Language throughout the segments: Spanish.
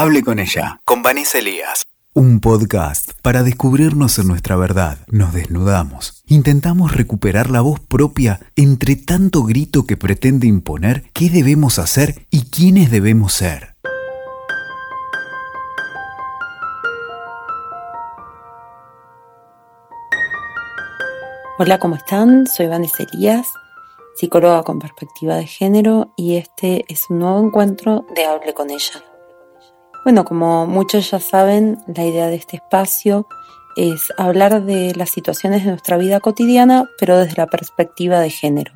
Hable con ella, con Vanessa Elías. Un podcast para descubrirnos en nuestra verdad. Nos desnudamos. Intentamos recuperar la voz propia entre tanto grito que pretende imponer qué debemos hacer y quiénes debemos ser. Hola, ¿cómo están? Soy Vanessa Elías, psicóloga con perspectiva de género y este es un nuevo encuentro de Hable con ella. Bueno, como muchos ya saben, la idea de este espacio es hablar de las situaciones de nuestra vida cotidiana, pero desde la perspectiva de género.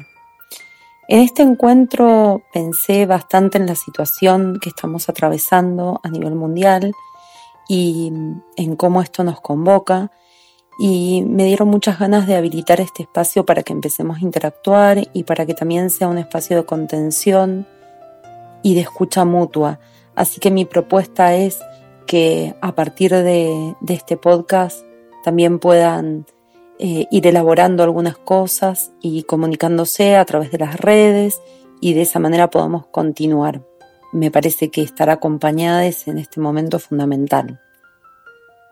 En este encuentro pensé bastante en la situación que estamos atravesando a nivel mundial y en cómo esto nos convoca y me dieron muchas ganas de habilitar este espacio para que empecemos a interactuar y para que también sea un espacio de contención y de escucha mutua Así que mi propuesta es que a partir de, este podcast también puedan eh, ir elaborando algunas cosas y comunicándose a través de las redes y de esa manera podamos continuar. Me parece que estar acompañadas en este momento es fundamental.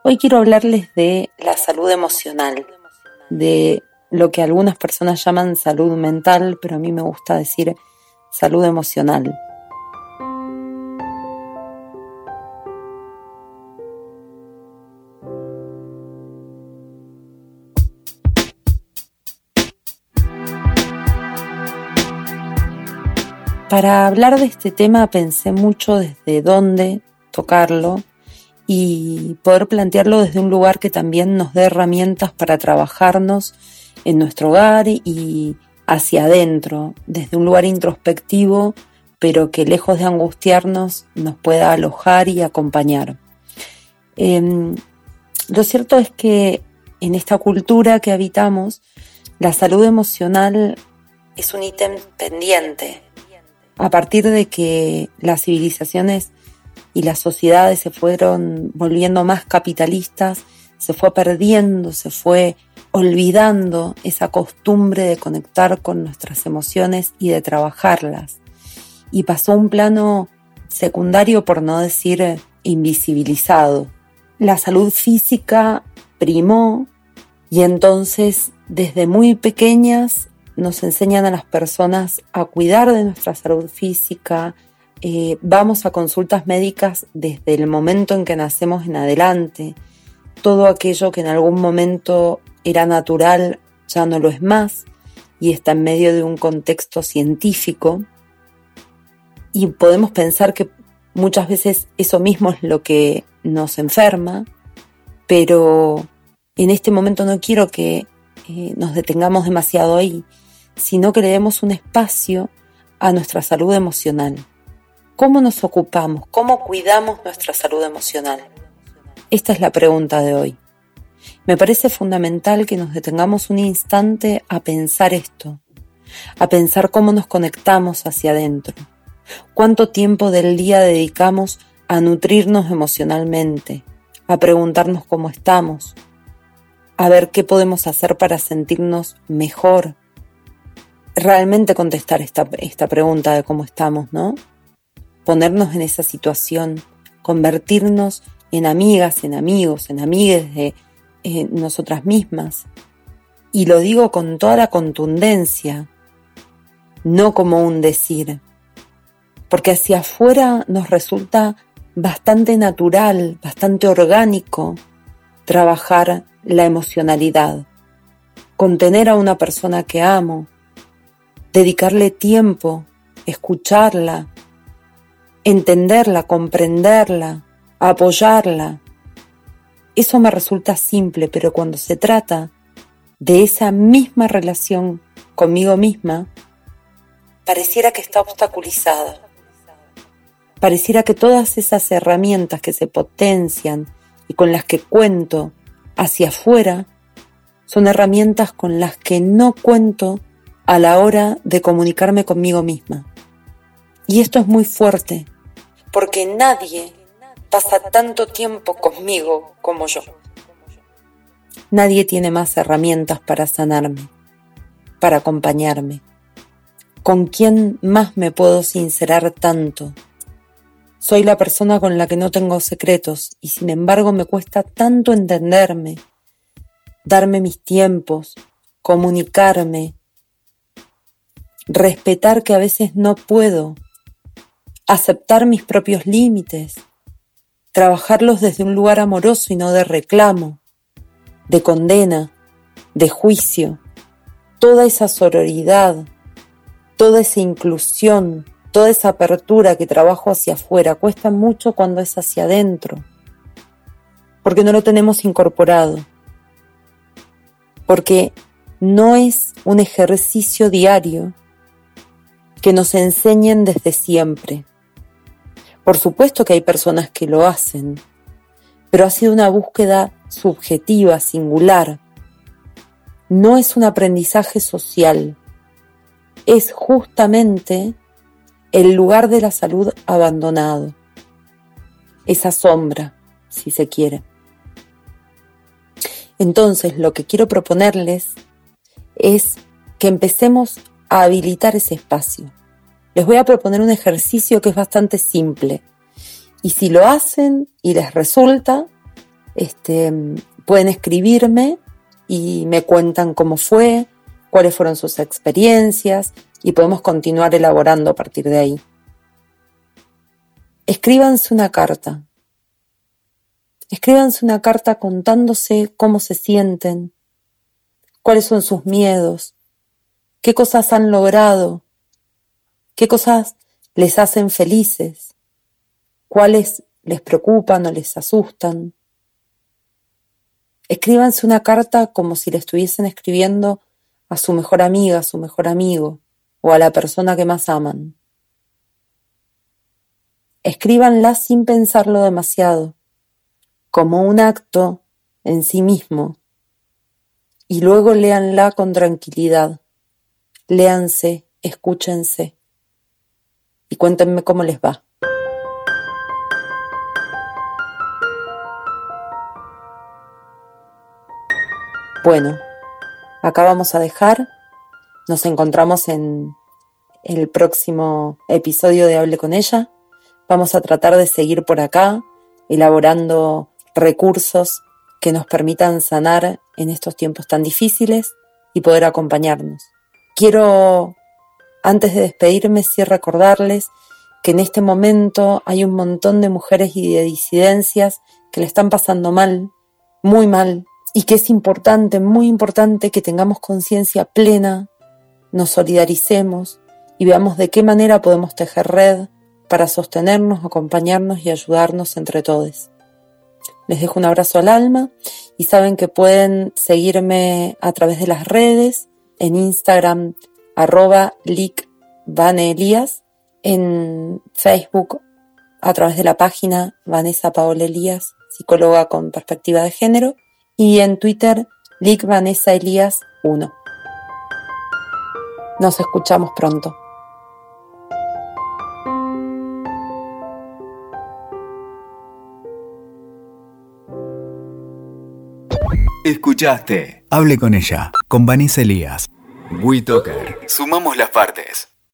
Hoy quiero hablarles de la salud emocional, de lo que algunas personas llaman salud mental, pero a mí me gusta decir salud emocional. Para hablar de este tema pensé mucho desde dónde tocarlo y poder plantearlo desde un lugar que también nos dé herramientas para trabajarnos en nuestro hogar y hacia adentro, desde un lugar introspectivo, pero que lejos de angustiarnos nos pueda alojar y acompañar. Em, lo cierto es que en esta cultura que habitamos, la salud emocional es un ítem pendiente, a partir de que las civilizaciones y las sociedades se fueron volviendo más capitalistas, se fue perdiendo, se fue olvidando esa costumbre de conectar con nuestras emociones y de trabajarlas. Y pasó un plano secundario, por no decir invisibilizado. La salud física primó y entonces desde muy pequeñas nos enseñan a las personas a cuidar de nuestra salud física, eh, vamos a consultas médicas desde el momento en que nacemos en adelante, todo aquello que en algún momento era natural ya no lo es más y está en medio de un contexto científico. Y podemos pensar que muchas veces eso mismo es lo que nos enferma, pero en este momento no quiero que eh, nos detengamos demasiado ahí, sino que le demos un espacio a nuestra salud emocional. ¿Cómo nos ocupamos? ¿Cómo cuidamos nuestra salud emocional? Esta es la pregunta de hoy. Me parece fundamental que nos detengamos un instante a pensar esto, a pensar cómo nos conectamos hacia adentro, cuánto tiempo del día dedicamos a nutrirnos emocionalmente, a preguntarnos cómo estamos, a ver qué podemos hacer para sentirnos mejor, realmente contestar esta, esta pregunta de cómo estamos, ¿no? Ponernos en esa situación, convertirnos en amigas, en amigos, en amigues de eh, nosotras mismas. Y lo digo con toda la contundencia, no como un decir, porque hacia afuera nos resulta bastante natural, bastante orgánico trabajar la emocionalidad, contener a una persona que amo, dedicarle tiempo, escucharla, entenderla, comprenderla, apoyarla. Eso me resulta simple, pero cuando se trata de esa misma relación conmigo misma, pareciera que está obstaculizada. Pareciera que todas esas herramientas que se potencian y con las que cuento hacia afuera son herramientas con las que no cuento a la hora de comunicarme conmigo misma. Y esto es muy fuerte, porque nadie pasa tanto tiempo conmigo como yo. Nadie tiene más herramientas para sanarme, para acompañarme. ¿Con quién más me puedo sincerar tanto? Soy la persona con la que no tengo secretos y sin embargo me cuesta tanto entenderme, darme mis tiempos, comunicarme, respetar que a veces no puedo, aceptar mis propios límites, trabajarlos desde un lugar amoroso y no de reclamo, de condena, de juicio, toda esa sororidad, toda esa inclusión, toda esa apertura que trabajo hacia afuera, cuesta mucho cuando es hacia adentro, porque no lo tenemos incorporado, porque no es un ejercicio diario que nos enseñen desde siempre. Por supuesto que hay personas que lo hacen, pero ha sido una búsqueda subjetiva, singular. No es un aprendizaje social, es justamente el lugar de la salud abandonado, esa sombra, si se quiere. Entonces, lo que quiero proponerles es que empecemos a habilitar ese espacio. Les voy a proponer un ejercicio que es bastante simple. Y si lo hacen y les resulta, este, pueden escribirme y me cuentan cómo fue, cuáles fueron sus experiencias y podemos continuar elaborando a partir de ahí. Escríbanse una carta. Escríbanse una carta contándose cómo se sienten, cuáles son sus miedos, qué cosas han logrado, qué cosas les hacen felices, cuáles les preocupan o les asustan. Escríbanse una carta como si le estuviesen escribiendo a su mejor amiga, a su mejor amigo o a la persona que más aman. Escríbanla sin pensarlo demasiado, como un acto en sí mismo, y luego léanla con tranquilidad. Léanse, escúchense y cuéntenme cómo les va. Bueno, acá vamos a dejar. Nos encontramos en el próximo episodio de Hable con ella. Vamos a tratar de seguir por acá, elaborando recursos que nos permitan sanar en estos tiempos tan difíciles y poder acompañarnos. Quiero, antes de despedirme, sí recordarles que en este momento hay un montón de mujeres y de disidencias que le están pasando mal, muy mal, y que es importante, muy importante que tengamos conciencia plena, nos solidaricemos y veamos de qué manera podemos tejer red para sostenernos, acompañarnos y ayudarnos entre todos. Les dejo un abrazo al alma y saben que pueden seguirme a través de las redes, en Instagram arroba Elías, en Facebook a través de la página Vanessa Paola Elías, psicóloga con perspectiva de género, y en Twitter, Lick Vanessa Elías 1. Nos escuchamos pronto. Escuchaste. Hable con ella, con Vanessa Elías. WeToker. Sumamos las partes.